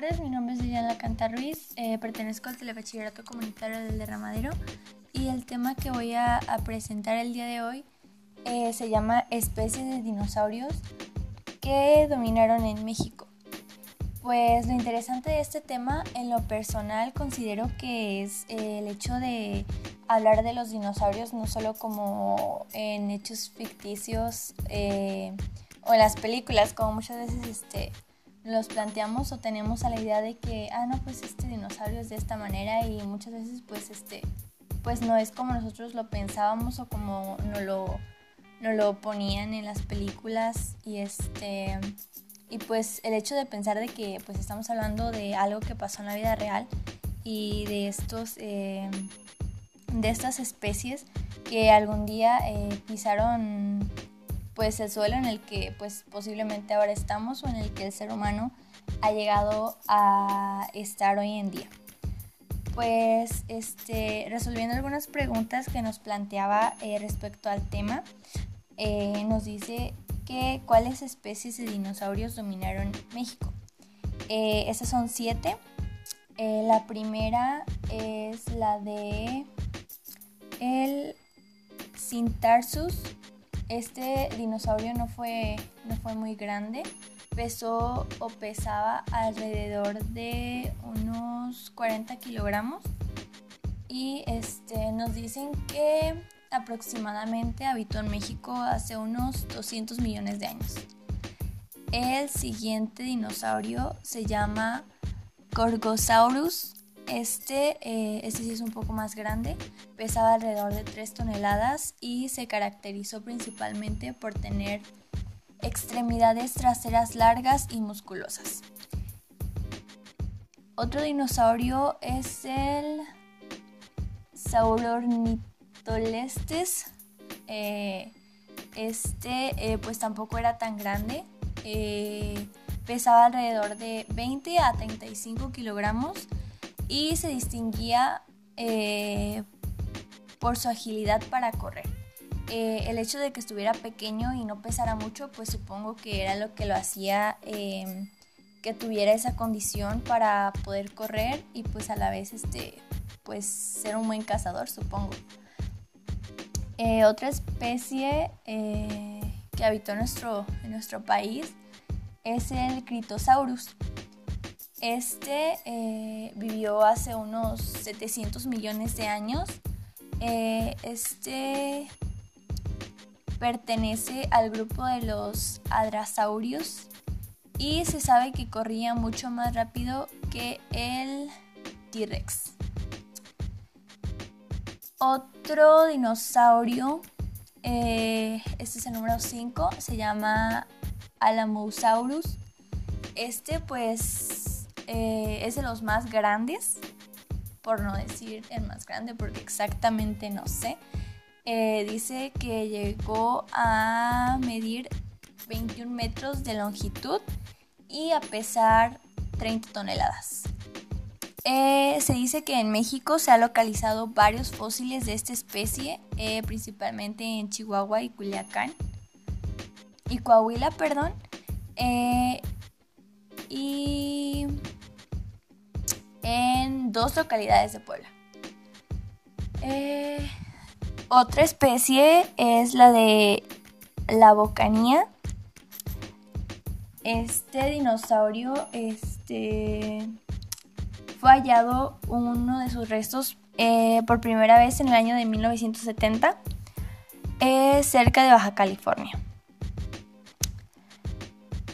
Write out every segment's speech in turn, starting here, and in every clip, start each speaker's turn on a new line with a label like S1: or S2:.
S1: tardes, mi nombre es Liliana Canta Ruiz, eh, pertenezco al Telebachillerato Comunitario del Derramadero y el tema que voy a, presentar el día de hoy eh, se llama especies de dinosaurios que dominaron en México. Pues lo interesante de este tema en lo personal considero que es eh, el hecho de hablar de los dinosaurios no solo como en hechos ficticios o en las películas, como muchas veces este, los planteamos o tenemos a la idea de que, ah, no, pues este dinosaurio es de esta manera y muchas veces pues este, pues no es como nosotros lo pensábamos o como no lo, no lo ponían en las películas y este, y pues el hecho de pensar de que pues estamos hablando de algo que pasó en la vida real y de estos, eh, de estas especies que algún día eh, pisaron pues el suelo en el que pues posiblemente ahora estamos o en el que el ser humano ha llegado a estar hoy en día. Pues este, resolviendo algunas preguntas que nos planteaba eh, respecto al tema, eh, nos dice que cuáles especies de dinosaurios dominaron México. Eh, esas son siete. la primera es la de el Cintarsus este dinosaurio no fue, no fue muy grande, pesó o pesaba alrededor de unos 40 kilogramos y este, nos dicen que aproximadamente habitó en México hace unos 200 millones de años. El siguiente dinosaurio se llama Gorgosaurus este, eh, este sí es un poco más grande, pesaba alrededor de 3 toneladas y se caracterizó principalmente por tener extremidades traseras largas y musculosas. Otro dinosaurio es el Saurornitolestes. Eh, este eh, pues tampoco era tan grande. pesaba alrededor de 20 a 35 kilogramos y se distinguía eh, por su agilidad para correr. Eh, el hecho de que estuviera pequeño y no pesara mucho, pues supongo que era lo que lo hacía em, que tuviera esa condición para poder correr y pues a la vez este, pues ser un buen cazador, supongo. Eh, otra especie que habitó nuestro, en nuestro país es el Critosaurus. Este eh, vivió hace unos 700 millones de años. Eh, este pertenece al grupo de los adrasaurios y se sabe que corría mucho más rápido que el T-Rex. Otro dinosaurio, eh, este es el número 5, se llama Alamosaurus. Este pues eh, es de los más grandes, por no decir el más grande, porque exactamente no sé. Eh, dice que llegó a medir 21 metros de longitud y a pesar 30 toneladas. Eh, se dice que en México se han localizado varios fósiles de esta especie, principalmente en Chihuahua y Culiacán. Y Coahuila, perdón. y en dos localidades de Puebla. Eh, otra especie es la de la bocanía. Este dinosaurio este, fue hallado uno de sus restos eh, por primera vez en el año de 1970 eh, cerca de Baja California.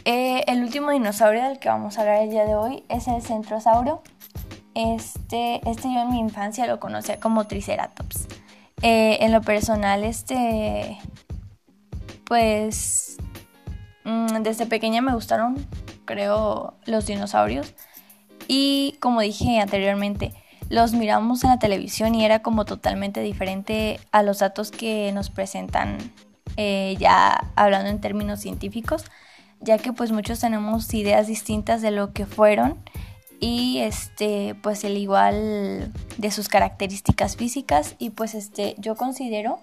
S1: el último dinosaurio del que vamos a hablar el día de hoy es el centrosauro este, este yo en mi infancia lo conocía como Triceratops. Eh, en lo personal, este, pues, mm, desde pequeña me gustaron, creo, los dinosaurios. Y como dije anteriormente, los miramos en la televisión y era como totalmente diferente a los datos que nos presentan eh, ya hablando en términos científicos, ya que pues muchos tenemos ideas distintas de lo que fueron y este pues el igual de sus características físicas y pues este yo considero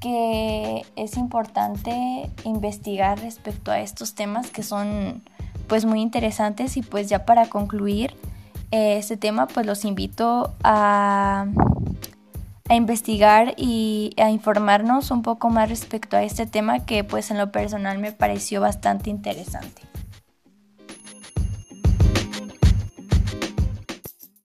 S1: que es importante investigar respecto a estos temas que son pues muy interesantes y pues ya para concluir eh, este tema pues los invito a, a investigar y a informarnos un poco más respecto a este tema que pues en lo personal me pareció bastante interesante.